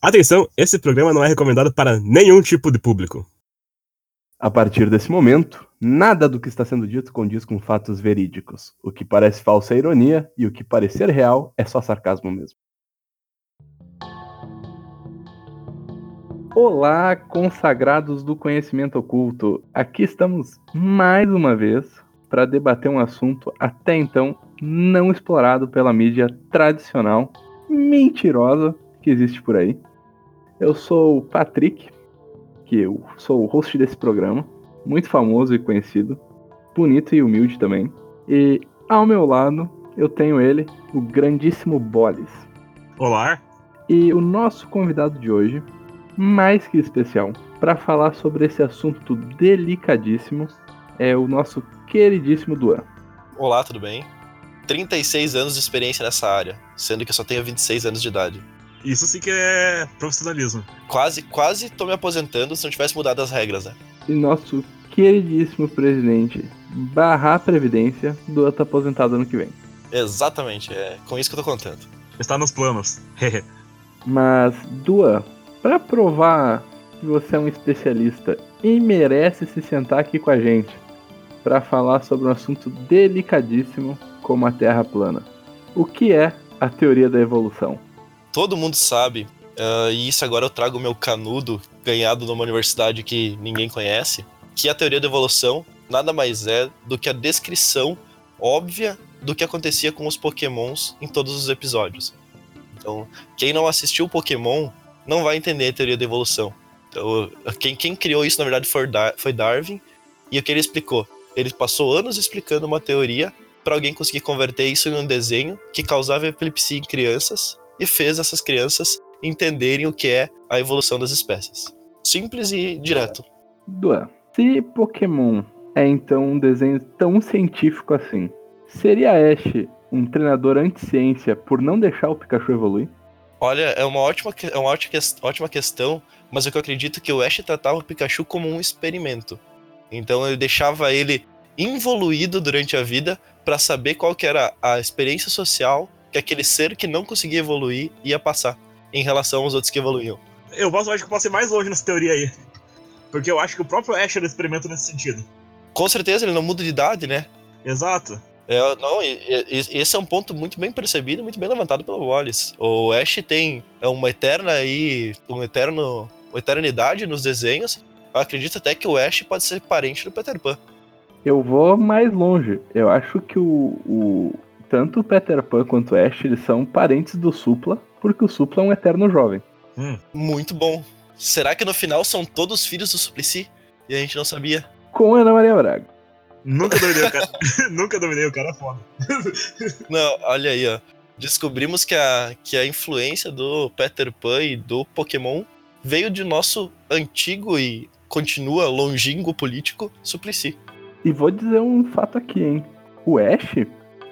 Atenção, esse programa não é recomendado para nenhum tipo de público. A partir desse momento, nada do que está sendo dito condiz com fatos verídicos. O que parece falsa é ironia e o que parecer real é só sarcasmo mesmo. Olá, consagrados do conhecimento oculto. Aqui estamos mais uma vez para debater um assunto até então não explorado pela mídia tradicional, mentirosa que existe por aí. Eu sou o Patrick, que eu sou o host desse programa, muito famoso e conhecido, bonito e humilde também. E ao meu lado eu tenho ele, o grandíssimo Bolis. Olá. E o nosso convidado de hoje, mais que especial, para falar sobre esse assunto delicadíssimo, é o nosso queridíssimo Duan. Olá, tudo bem? 36 anos de experiência nessa área, sendo que eu só tenho 26 anos de idade. Isso sim que é profissionalismo. Quase, quase tô me aposentando se não tivesse mudado as regras, né? E nosso queridíssimo presidente barrar Previdência, Dua tá aposentado ano que vem. Exatamente, é com isso que eu tô contando. Está nos planos. Mas, Dua, para provar que você é um especialista e merece se sentar aqui com a gente para falar sobre um assunto delicadíssimo como a Terra plana. O que é a teoria da evolução? Todo mundo sabe, uh, e isso agora eu trago o meu canudo, ganhado numa universidade que ninguém conhece, que a teoria da evolução nada mais é do que a descrição óbvia do que acontecia com os pokémons em todos os episódios. Então, quem não assistiu Pokémon não vai entender a teoria da evolução. Então, quem, quem criou isso, na verdade, foi, Dar foi Darwin, e o que ele explicou? Ele passou anos explicando uma teoria para alguém conseguir converter isso em um desenho que causava epilepsia em crianças e fez essas crianças entenderem o que é a evolução das espécies. Simples e direto. Duan, se Pokémon é então um desenho tão científico assim, seria Ash um treinador anti-ciência por não deixar o Pikachu evoluir? Olha, é uma ótima, é uma ótima, ótima questão, mas o que eu acredito é que o Ash tratava o Pikachu como um experimento. Então ele deixava ele involuído durante a vida para saber qual que era a experiência social que aquele ser que não conseguia evoluir ia passar em relação aos outros que evoluíam. Eu posso, acho que posso ir mais longe nessa teoria aí. Porque eu acho que o próprio Ash era experimento nesse sentido. Com certeza, ele não muda de idade, né? Exato. É, não, esse é um ponto muito bem percebido, muito bem levantado pelo Wallace. O Ash tem uma eterna aí, um eterno, uma eternidade nos desenhos. Eu acredito até que o Ash pode ser parente do Peter Pan. Eu vou mais longe. Eu acho que o, o, tanto o Peter Pan quanto o Ash eles são parentes do Supla, porque o Supla é um eterno jovem. Hum. Muito bom. Será que no final são todos filhos do Suplicy? E a gente não sabia? Com Ana Maria Braga. Nunca dominei o cara. Nunca dominei o cara foda. não, olha aí, ó. Descobrimos que a, que a influência do Peter Pan e do Pokémon veio de nosso antigo e continua longínquo político Suplicy. E vou dizer um fato aqui, hein? O Ash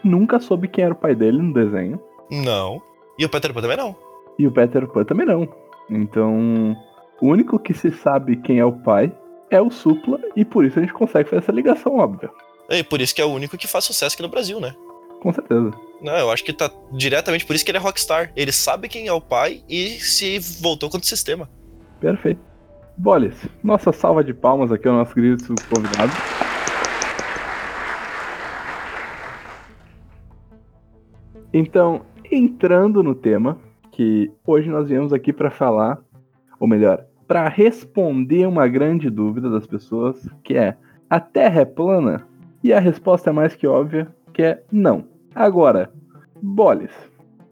nunca soube quem era o pai dele no desenho. Não. E o Peter Pan também não. E o Peter Pan também não. Então, o único que se sabe quem é o pai é o Supla, e por isso a gente consegue fazer essa ligação óbvia. E por isso que é o único que faz sucesso aqui no Brasil, né? Com certeza. Não, eu acho que tá diretamente por isso que ele é rockstar. Ele sabe quem é o pai e se voltou contra o sistema. Perfeito. Bolis, nossa salva de palmas aqui ao nosso querido convidado. Então, entrando no tema, que hoje nós viemos aqui para falar, ou melhor, para responder uma grande dúvida das pessoas, que é: a Terra é plana? E a resposta é mais que óbvia, que é não. Agora, Boles,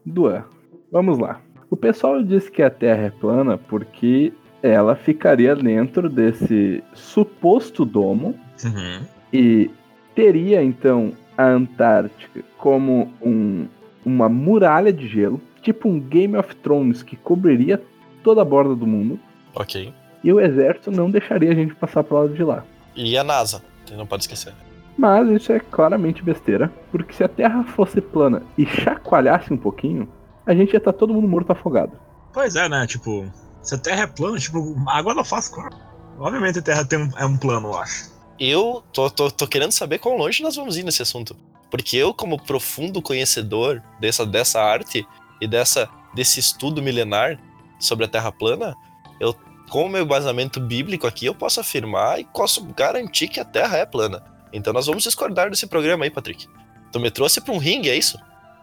Duan, vamos lá. O pessoal diz que a Terra é plana porque ela ficaria dentro desse suposto domo uhum. e teria então a Antártica como um uma muralha de gelo, tipo um Game of Thrones que cobriria toda a borda do mundo. Ok. E o exército não deixaria a gente passar pro lado de lá. E a NASA, não pode esquecer. Mas isso é claramente besteira, porque se a Terra fosse plana e chacoalhasse um pouquinho, a gente ia estar tá todo mundo morto afogado. Pois é, né? Tipo, se a Terra é plana, tipo, água não faz claro. Obviamente a Terra tem um, é um plano, eu acho. Eu tô, tô, tô querendo saber quão longe nós vamos ir nesse assunto. Porque eu, como profundo conhecedor dessa, dessa arte e dessa, desse estudo milenar, sobre a Terra plana, eu, com o meu embasamento bíblico aqui, eu posso afirmar e posso garantir que a Terra é plana. Então nós vamos discordar desse programa aí, Patrick. Tu me trouxe pra um ringue, é isso?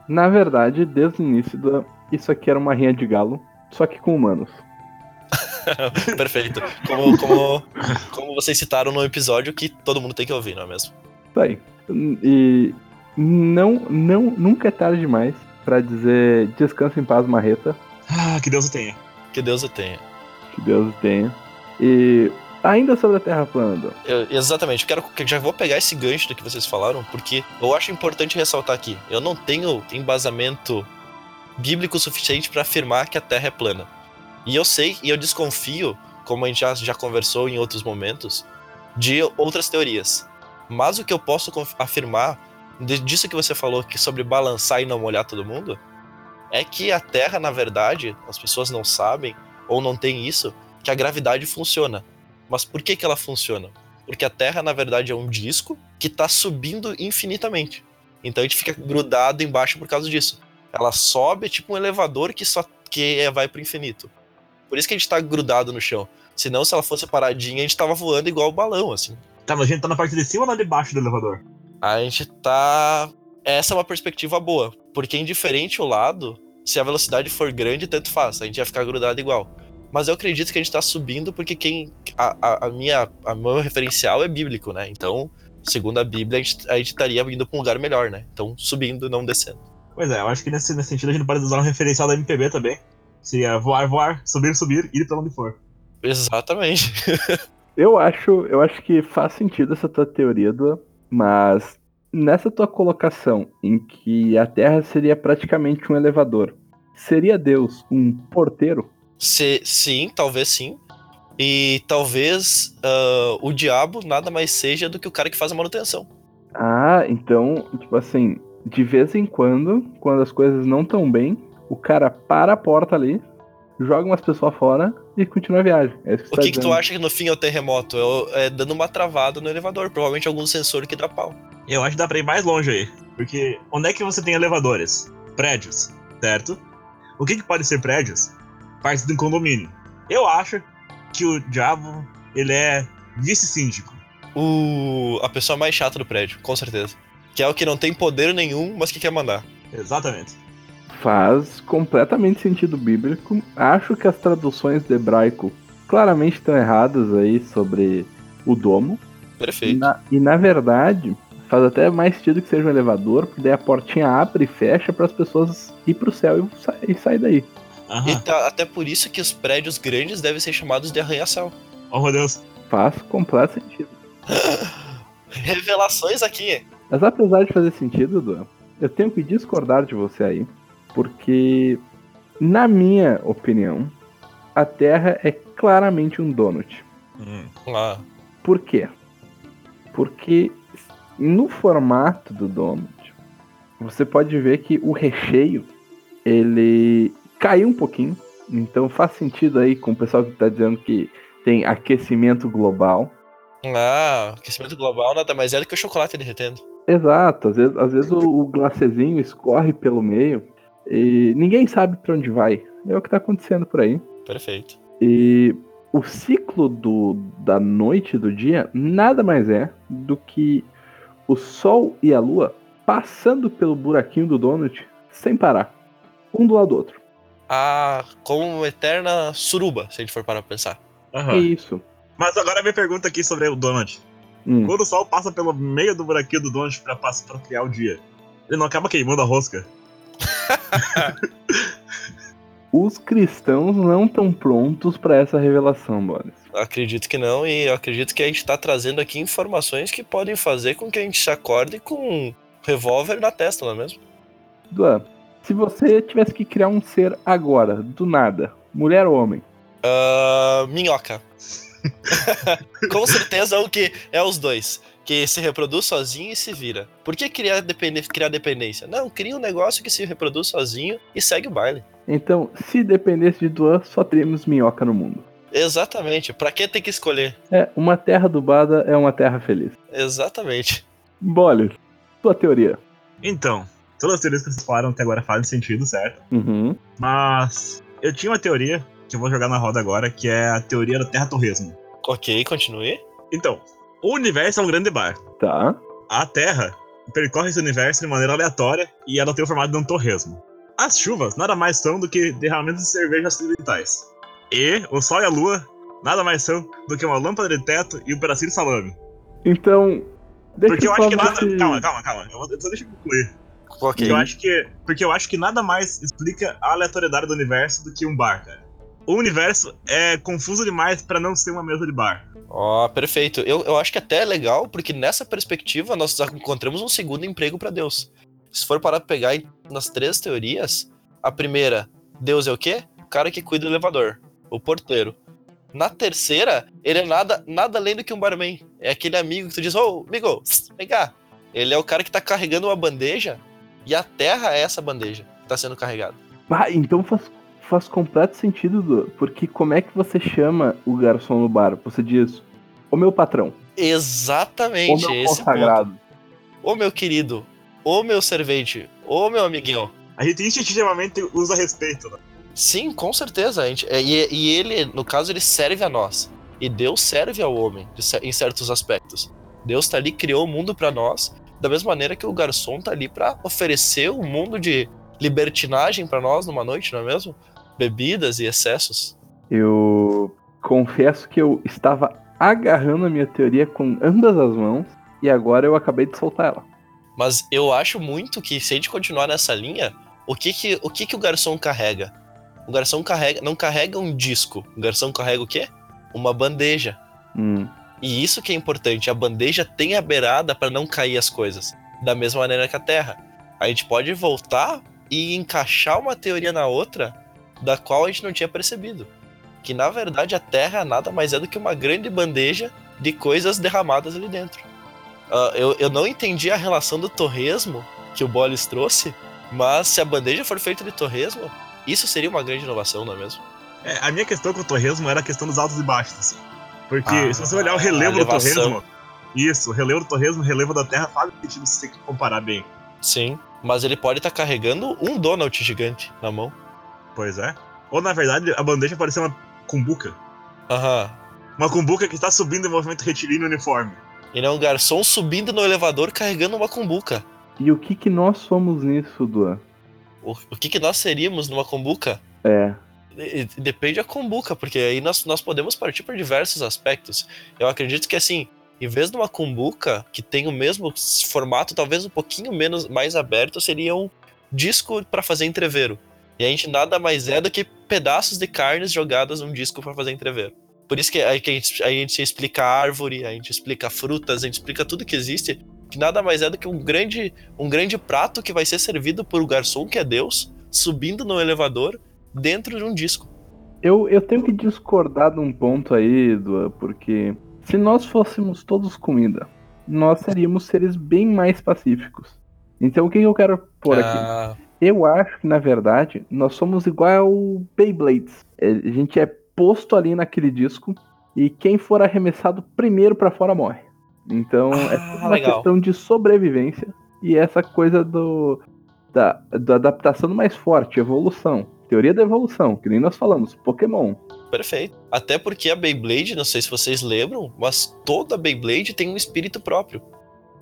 Na verdade, desde o início, do... isso aqui era uma rinha de galo, só que com humanos. Perfeito. Como, como, como vocês citaram no episódio que todo mundo tem que ouvir, não é mesmo? Tá aí. E não, não, nunca é tarde demais pra dizer descansa em paz, Marreta. Ah, que Deus o tenha. Que Deus o tenha. Que Deus o tenha. E ainda sobre a Terra plana. Eu- exatamente, eu quero que já vou pegar esse gancho do que vocês falaram, porque eu acho importante ressaltar aqui. Eu não tenho embasamento bíblico suficiente para afirmar que a Terra é plana. E eu sei e eu desconfio, como a gente já, já conversou em outros momentos, de outras teorias. Mas o que eu posso afirmar disso que você falou que sobre balançar e não molhar todo mundo é que a Terra, na verdade, as pessoas não sabem ou não têm isso, que a gravidade funciona. Mas por que, que ela funciona? Porque a Terra, na verdade, é um disco que está subindo infinitamente. Então a gente fica grudado embaixo por causa disso. Ela sobe, é tipo um elevador que só que é- vai pro infinito. Por isso que a gente tá grudado no chão. Senão, se ela fosse paradinha, a gente tava voando igual o balão, assim. Tá, mas a gente tá na parte de cima ou na de baixo do elevador? A gente tá. Essa é uma perspectiva boa. Porque indiferente o lado, se a velocidade for grande, tanto faz. A gente vai ficar grudado igual. Mas eu acredito que a gente tá subindo porque quem. A, a, a minha. A meu referencial é bíblico, né? Então, segundo a Bíblia, a gente, a gente estaria indo pra um lugar melhor, né? Então, subindo, não descendo. Pois é, eu acho que nesse, nesse sentido a gente pode usar um referencial da MPB também. Seria voar, voar, subir, subir, ir pra onde for. Exatamente. Eu acho, eu acho que faz sentido essa tua teoria, Duan, mas nessa tua colocação em que a Terra seria praticamente um elevador, seria Deus um porteiro? Se, sim, talvez sim. E talvez ah, o diabo nada mais seja do que o cara que faz a manutenção. Ah, então, tipo assim, de vez em quando, quando as coisas não estão bem, o cara para a porta ali, joga umas pessoas fora e continua a viagem. É isso que O que, tá que tu acha que no fim é o terremoto? É, é dando uma travada no elevador. Provavelmente algum sensor que dá pau. Eu acho que dá pra ir mais longe aí. Porque onde é que você tem elevadores? Prédios, certo? O que, que pode ser prédios? Parte de um condomínio. Eu acho que o diabo, ele é vice-síndico. O, a pessoa mais chata do prédio, com certeza. Que é o que não tem poder nenhum, mas que quer mandar. Exatamente. Faz completamente sentido bíblico. Acho que as traduções do hebraico claramente estão erradas aí sobre o domo. E Perfeito. na, e na verdade, faz até mais sentido que seja um elevador, porque daí a portinha abre e fecha para as pessoas ir pro céu e, sa e sair daí. Aham. E tá- até por isso que os prédios grandes devem ser chamados de arranha-céu. Oh meu Deus. Faz completo sentido. Revelações aqui. Mas apesar de fazer sentido, Duan, eu tenho que discordar de você aí, porque, na minha opinião, a Terra é claramente um donut. Hum. Por quê? Porque no formato do donut, você pode ver que o recheio ele caiu um pouquinho. Então faz sentido aí com o pessoal que está dizendo que tem aquecimento global. ah, aquecimento global nada mais é do que o chocolate derretendo. Exato, às vezes, às vezes o, o glacezinho escorre pelo meio e ninguém sabe para onde vai. É o que está acontecendo por aí. Perfeito. E o ciclo do, da noite e do dia nada mais é do que o Sol e a Lua passando pelo buraquinho do donut sem parar. Um do lado do outro. Ah, como uma eterna suruba, se a gente for parar pra pensar. É isso. Mas agora a minha pergunta aqui sobre o Donut. Hum. Quando o sol passa pelo meio do buraquinho do Donut pra, pra criar o dia, ele não acaba queimando a rosca? Os cristãos não estão prontos para essa revelação, Boris. Acredito que não, e eu acredito que a gente tá trazendo aqui informações que podem fazer com que a gente se acorde com um revólver na testa, não é mesmo? Duan, se você tivesse que criar um ser agora, do nada, mulher ou homem, Ah, minhoca. com certeza o que é os dois. Que se reproduz sozinho e se vira. Por que criar, depende- criar dependência? Não, cria um negócio que se reproduz sozinho e segue o baile. então, se dependesse de Duan, só teríamos minhoca no mundo. Exatamente. Pra que ter que escolher? É, uma terra adubada é uma terra feliz. Exatamente. Boris, tua teoria. Então, todas as teorias que vocês falaram até agora fazem sentido, certo? Uhum. Mas eu tinha uma teoria que eu vou jogar na roda agora, que é a teoria da Terra Torresmo. Ok, continue. Então, o universo é um grande bar. Tá. A Terra percorre esse universo de maneira aleatória e ela tem o formato de um torresmo. As chuvas nada mais são do que derramamentos de cerveja acidentais. E o Sol e a Lua nada mais são do que uma lâmpada de teto e um pedacinho de salame. Então. Deixa Porque eu acho que nada. se- Calma, calma, calma. Eu vou- Só deixa eu concluir. Ok. Porque eu, acho que, porque eu acho que nada mais explica a aleatoriedade do universo do que um bar, cara. O universo é confuso demais pra não ser uma mesa de bar. Ó, perfeito. Eu, eu acho que até é legal, porque nessa perspectiva nós encontramos um segundo emprego pra Deus. Se for parar pra pegar nas três teorias, a primeira, Deus é o quê? O cara que cuida do elevador, o porteiro. Na terceira, ele é nada, nada além do que um barman. É aquele amigo que tu diz, ô, amigo, pss, vem cá. Ele é o cara que tá carregando uma bandeja e a terra é essa bandeja que tá sendo carregada. Ah, então faz, faz completo sentido, Du, porque como é que você chama o garçom no bar? Você diz, o meu patrão, o Exatamente, meu esse ponto. consagrado. Ô meu querido, ô meu servente, ô meu amiguinho. A gente instintivamente usa respeito, né? Sim, com certeza. A gente, é, e, e ele, no caso, ele serve a nós. E Deus serve ao homem em certos aspectos. Deus tá ali, criou o mundo pra nós, da mesma maneira que o garçom tá ali pra oferecer um mundo de libertinagem pra nós numa noite, não é mesmo? Bebidas e excessos. Eu confesso que eu estava agarrando a minha teoria com ambas as mãos e agora eu acabei de soltar ela. Mas eu acho muito que se a gente continuar nessa linha, o que que o, que que o garçom carrega? O garçom carrega, não carrega um disco. O garçom carrega o quê? Uma bandeja. Hum. E isso que é importante, a bandeja tem a beirada para não cair as coisas, da mesma maneira que a Terra. A gente pode voltar e encaixar uma teoria na outra, da qual a gente não tinha percebido. Que na verdade a Terra nada mais é do que uma grande bandeja de coisas derramadas ali dentro. Ah, eu, eu não entendi a relação do torresmo que o Bolis trouxe, mas se a bandeja for feita de torresmo, isso seria uma grande inovação, não é mesmo? É, a minha questão com o torresmo era a questão dos altos e baixos, assim. Porque Ah, se você olhar o relevo do torresmo. Isso, o relevo do torresmo, o relevo da terra faz sentido se você comparar bem. Sim, mas ele pode estar carregando um Donald gigante na mão. Pois é. Ou na verdade, a bandeja ser uma cumbuca. Aham. Uma cumbuca que está subindo em movimento retilíneo uniforme. Ele é um garçom subindo no elevador carregando uma cumbuca. E o que que nós somos nisso, Duan? O, o que, que nós seríamos numa cumbuca? É. Depende da cumbuca, porque aí nós, nós podemos partir por diversos aspectos. Eu acredito que assim, em vez de uma cumbuca que tem o mesmo formato, talvez um pouquinho menos mais aberto, seria um disco para fazer entreveiro. E a gente nada mais é do que pedaços de carnes jogadas num disco para fazer entreveiro. Por isso que aí que a gente, a gente explica a árvore, a gente explica frutas, a gente explica tudo que existe, que nada mais é do que um grande, um grande prato que vai ser servido por um garçom que é Deus, subindo no elevador dentro de um disco. Eu, eu tenho que discordar de um ponto aí, Duan, porque se nós fôssemos todos comida, nós seríamos seres bem mais pacíficos. Então o que que eu quero pôr aqui? Eu acho que, na verdade, nós somos igual ao Beyblades. É, A gente é posto ali naquele disco e quem for arremessado primeiro pra fora morre. Então é Ah, tudo uma legal. questão de sobrevivência e essa coisa do da, da adaptação do mais forte, evolução. Teoria da evolução, que nem nós falamos, Pokémon. perfeito. Até porque a Beyblade, não sei se vocês lembram, mas toda Beyblade tem um espírito próprio.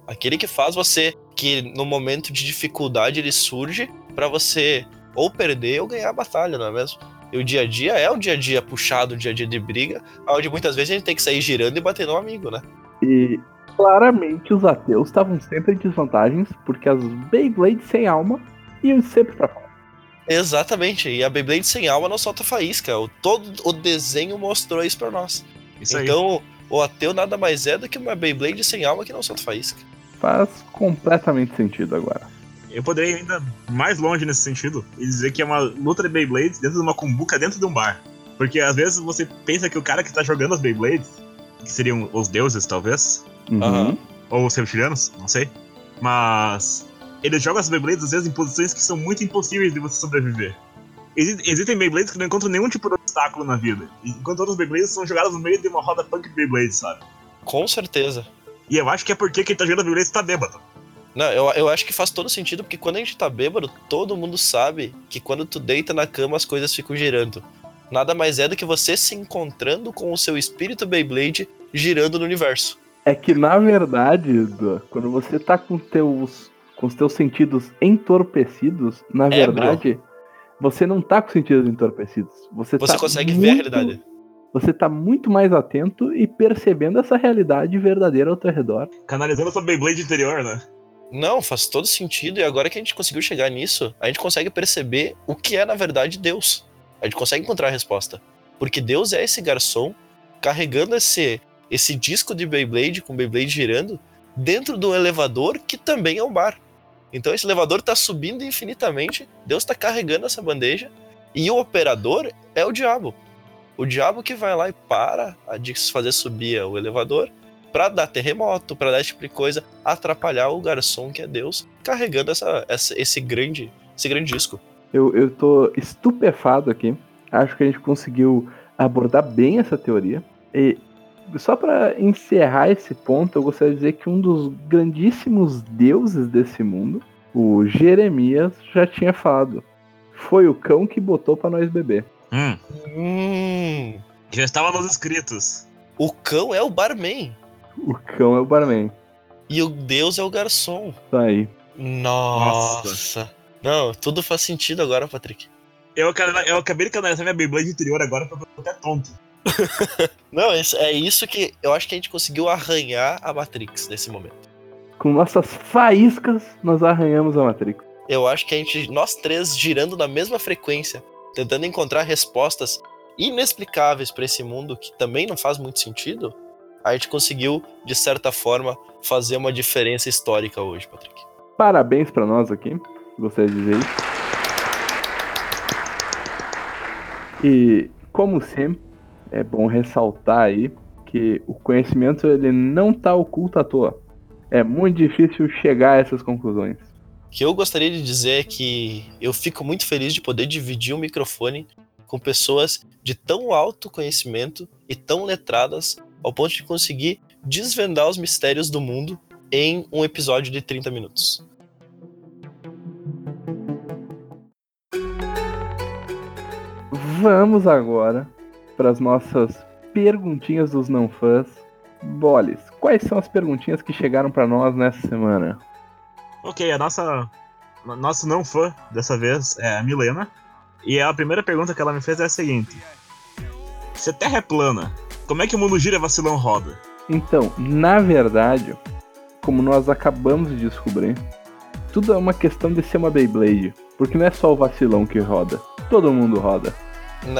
Aquele que faz você, que no momento de dificuldade ele surge pra você ou perder ou ganhar a batalha, não é mesmo? E o dia a dia é um dia a dia puxado, um dia a dia de briga, onde muitas vezes a gente tem que sair girando e bater no amigo, né? E claramente os ateus estavam sempre em desvantagens, porque as Beyblades sem alma iam sempre pra fora. Exatamente, e a Beyblade sem alma não solta faísca. O, todo o desenho mostrou isso pra nós. Isso aí. então, o ateu nada mais é do que uma Beyblade sem alma que não solta faísca. Faz completamente sentido agora. Eu poderia ir ainda mais longe nesse sentido e dizer que é uma luta de Beyblades dentro de uma cumbuca dentro de um bar. Porque às vezes você pensa que o cara que tá jogando as Beyblades, que seriam os deuses talvez, Uhum. Ou os reptilianos, não sei, mas eles jogam as Beyblades às vezes em posições que são muito impossíveis de você sobreviver. Exi- existem Beyblades que não encontram nenhum tipo de obstáculo na vida, enquanto outras Beyblades são jogadas no meio de uma roda punk de Beyblades, sabe? Com certeza. E eu acho que é porque quem tá jogando Beyblades tá bêbado. Não, eu, eu acho que faz todo sentido, porque quando a gente tá bêbado, todo mundo sabe que quando tu deita na cama as coisas ficam girando. nada mais é do que você se encontrando com o seu espírito Beyblade girando no universo. É que na verdade, quando você tá com teus com os teus sentidos entorpecidos, na É, verdade, você não tá com os sentidos entorpecidos. Você, Você tá consegue ver a muito- realidade. Você tá muito mais atento e percebendo essa realidade verdadeira ao teu redor. Canalizando sua Beyblade interior, né? Não, faz todo sentido. E agora que a gente conseguiu chegar nisso, a gente consegue perceber o que é, na verdade, Deus. A gente consegue encontrar a resposta. Porque Deus é esse garçom carregando esse, esse disco de Beyblade, com Beyblade girando, dentro do elevador que também é um bar. Então esse elevador tá subindo infinitamente, Deus tá carregando essa bandeja, e o operador é o diabo. O diabo que vai lá e para de fazer subir o elevador pra dar terremoto, pra dar esse tipo de coisa, atrapalhar o garçom que é Deus, carregando essa, essa- esse grande esse grande disco. Eu, eu tô estupefado aqui. Acho que a gente conseguiu abordar bem essa teoria. E só para encerrar esse ponto, eu gostaria de dizer que um dos grandíssimos deuses desse mundo, o Jeremias, já tinha falado. Foi o cão que botou pra nós beber. Hum. Hum, Já estava nos escritos. o cão é o barman O cão é o barman. e o Deus é o garçom. Isso aí. Nossa. Não, tudo faz sentido agora, Patrick. Eu, cara, eu acabei de canalizar minha Beyblade interior agora pra eu até tonto. Não, é isso que eu acho que a gente conseguiu arranhar a Matrix nesse momento. Com nossas faíscas, nós arranhamos a Matrix. Eu acho que a gente, nós três girando na mesma frequência, tentando encontrar respostas inexplicáveis pra esse mundo que também não faz muito sentido, a gente conseguiu, de certa forma, fazer uma diferença histórica hoje, Patrick. Parabéns pra nós aqui. Gostaria de dizer isso. E, como sempre, é bom ressaltar aí que o conhecimento ele não tá oculto à toa. É muito difícil chegar a essas conclusões. O que eu gostaria de dizer é que eu fico muito feliz de poder dividir o microfone com pessoas de tão alto conhecimento e tão letradas ao ponto de conseguir desvendar os mistérios do mundo em um episódio de 30 minutos. Vamos agora para as nossas perguntinhas dos não fãs. Boles, quais são as perguntinhas que chegaram para nós nessa semana? Ok, a nossa. Nosso não fã dessa vez é a Milena. E a primeira pergunta que ela me fez é a seguinte: Se a Terra é plana, como é que o mundo gira vacilão roda? Então, na verdade, como nós acabamos de descobrir, tudo é uma questão de ser uma Beyblade. Porque não é só o vacilão que roda, todo mundo roda.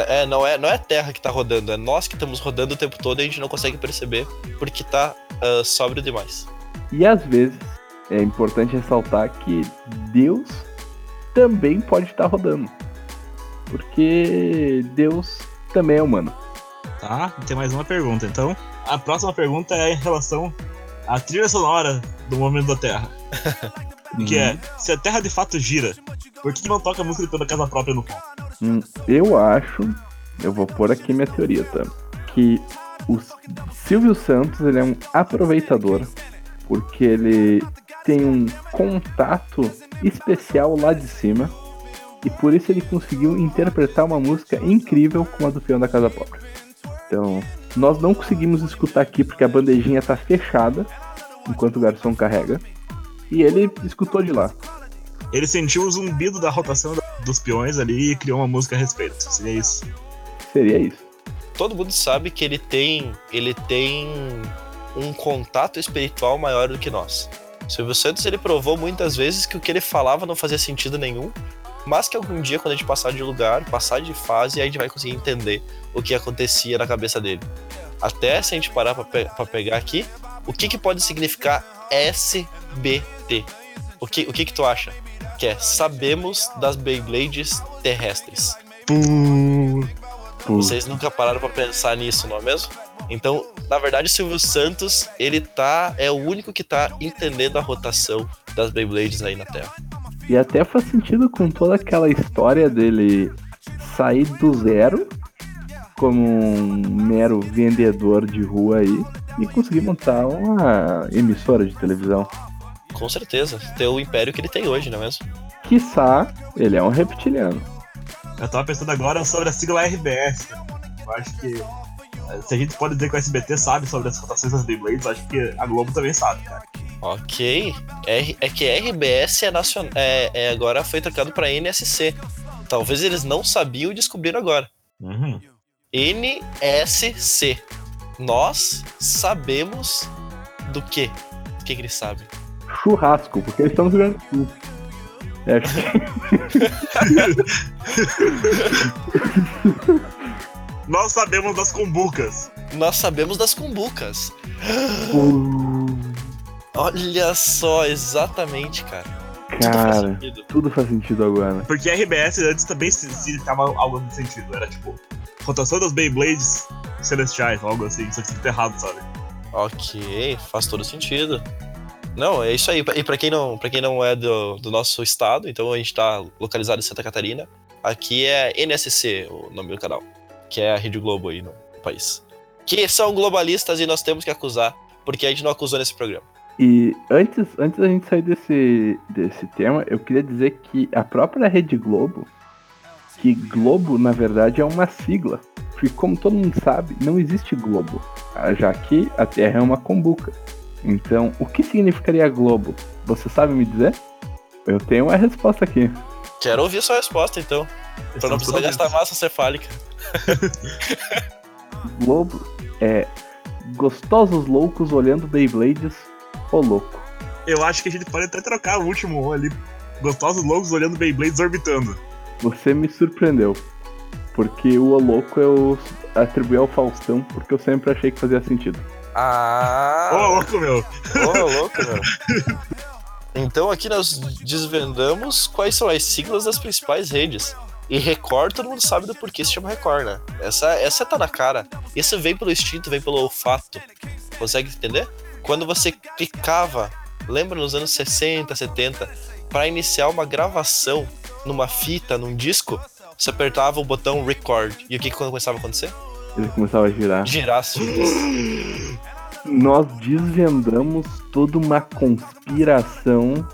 É, não é, não é a Terra que tá rodando, é nós que estamos rodando o tempo todo e a gente não consegue perceber porque tá ah, sóbrio demais. E às vezes é importante ressaltar que Deus também pode estar rodando. Porque Deus também é humano. Tá? Tem mais uma pergunta. Então, a próxima pergunta é em relação à trilha sonora do movimento da Terra. Que é: Se a Terra de fato gira, por que que não toca a música de toda casa própria no fundo? Hum, eu acho, eu vou pôr aqui minha teoria, tá? Que o Silvio Santos ele é um aproveitador, porque ele tem um contato especial lá de cima, e por isso ele conseguiu interpretar uma música incrível como a do Peão da Casa Própria. Então, nós não conseguimos escutar aqui porque a bandejinha tá fechada enquanto o garçom carrega, e ele escutou de lá. Ele sentiu o zumbido da rotação dos peões ali e criou uma música a respeito. Seria isso. Seria isso. Todo mundo sabe que ele tem, ele tem um contato espiritual maior do que nós. Silvio Santos ele provou muitas vezes que o que ele falava não fazia sentido nenhum, mas que algum dia quando a gente passar de lugar, passar de fase, a gente vai conseguir entender o que acontecia na cabeça dele. Até se a gente parar pra, pe- pra pegar aqui, o que, que pode significar SBT? O que, o que que tu acha? Que é sabemos das Beyblades terrestres. Vocês nunca pararam pra pensar nisso, não é mesmo? Então, na verdade, o Silvio Santos, ele tá. É o único que tá entendendo a rotação das Beyblades aí na Terra. E até faz sentido com toda aquela história dele sair do zero como um mero vendedor de rua aí e conseguir montar uma emissora de televisão. Com certeza. Ter o império que ele tem hoje, não é mesmo? Quiçá, ele é um reptiliano. Eu tava pensando agora sobre a sigla RBS. Eu acho que. eh, Se a gente pode dizer que o SBT sabe sobre as cotações das Beyblades, acho que a Globo também sabe, cara. Ok. R- é que RBS é, nacion... é, é agora foi trocado pra NSC. Talvez eles não sabiam e descobriram agora. Uhum. NSC. Nós sabemos do quê? O que, que eles sabem? Churrasco, porque eles estão no Rio Grande do Sul. É, Nós sabemos das cumbucas. Nós sabemos das cumbucas. o- Olha só, exatamente, cara. Tudo faz Cara, sentido. tudo faz sentido agora. Porque RBS antes também se- significava algo no sentido. Era tipo, rotação das Beyblades celestiais, algo assim. Só que tá errado, sabe? Ok, faz todo sentido. Não, é isso aí. E pra quem não, pra quem não é do, do nosso estado, então a gente tá localizado em Santa Catarina. Aqui é NSC, o nome do canal. Que é a Rede Globo aí no país. Que são globalistas e nós temos que acusar, porque a gente não acusou nesse programa. E antes, antes da gente sair desse, desse tema, eu queria dizer que a própria Rede Globo, que Globo na verdade é uma sigla, porque como todo mundo sabe, não existe Globo, ah, já que a Terra é uma combuca. Então, o que significaria Globo? Você sabe me dizer? Eu tenho uma resposta aqui. Quero ouvir sua resposta, então. Pra não precisar gastar massa cefálica. Globo é gostosos loucos olhando Beyblades, ô louco. Eu acho que a gente pode até trocar o último ali. Gostosos loucos olhando Beyblades orbitando. Você me surpreendeu. Porque o Ô Louco eu atribuí ao Faustão, porque eu sempre achei que fazia sentido. Ah! Ô, louco, meu. Ô, louco, meu. Então aqui nós desvendamos quais são as siglas das principais redes. E Record, todo mundo sabe do porquê se chama Record, né? Essa, essa tá na cara. Isso vem pelo instinto, vem pelo olfato. Consegue entender? Quando você clicava, lembra nos anos 60, 70, para iniciar uma gravação numa fita, num disco, você apertava o botão Record. E o que, que começava a acontecer? Ele começava a girar. Girar as fitas. Nós desvendamos toda uma conspiração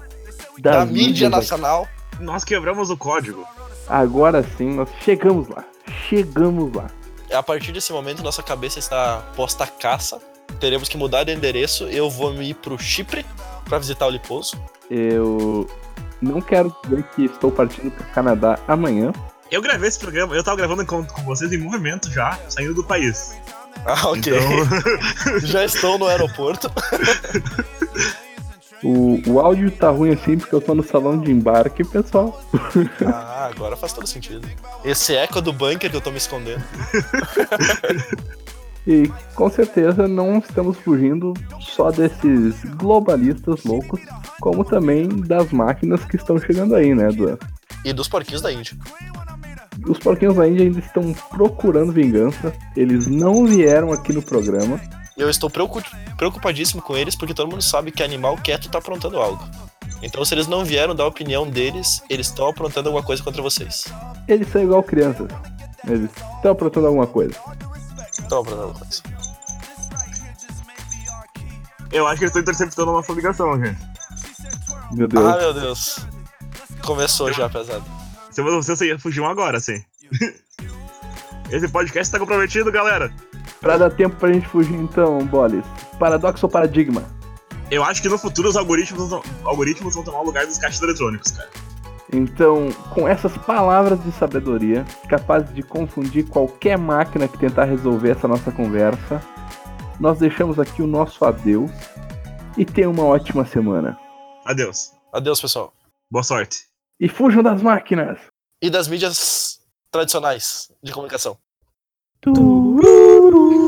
das Da mídia nacional. Nós quebramos o código. Agora sim, nós chegamos lá. Chegamos lá. A partir desse momento, nossa cabeça está posta a caça. Teremos que mudar de endereço. Eu vou ir pro Chipre para visitar o Liposo. Eu não quero dizer que estou partindo para o Canadá amanhã. Eu gravei esse programa, eu tava gravando com, com vocês em movimento já, saindo do país. Ah, ok. Então, Já estou no aeroporto. O, o áudio tá ruim assim porque eu tô no salão de embarque, pessoal. Ah, agora faz todo sentido. Esse eco do bunker que eu tô me escondendo. E com certeza não estamos fugindo só desses globalistas loucos, como também das máquinas que estão chegando aí, né, Duan? E dos porquinhos da Índia. Os porquinhos da Índia ainda estão procurando vingança. Eles não vieram aqui no programa. Eu estou preocu- preocupadíssimo com eles porque todo mundo sabe que animal quieto tá aprontando algo. Então, se eles não vieram dar a opinião deles, eles estão aprontando alguma coisa contra vocês. Eles são igual crianças. Eles estão aprontando alguma coisa. Alguma coisa. eu acho que eles estão interceptando a nossa ligação, gente. Meu Deus. Ah, meu Deus. Começou já, pesado. Se você fugiu agora, sim. Esse podcast tá comprometido, galera. Pra dar tempo pra gente fugir então, Bolis. Paradoxo ou paradigma? Eu acho que no futuro os algoritmos, algoritmos vão tomar o lugar dos caixas eletrônicos, cara. Então, com essas palavras de sabedoria, capazes de confundir qualquer máquina que tentar resolver essa nossa conversa, nós deixamos aqui o nosso adeus e tenham uma ótima semana. Adeus. Adeus, pessoal. Boa sorte. E fujam das máquinas! E das mídias tradicionais de comunicação. Turururu.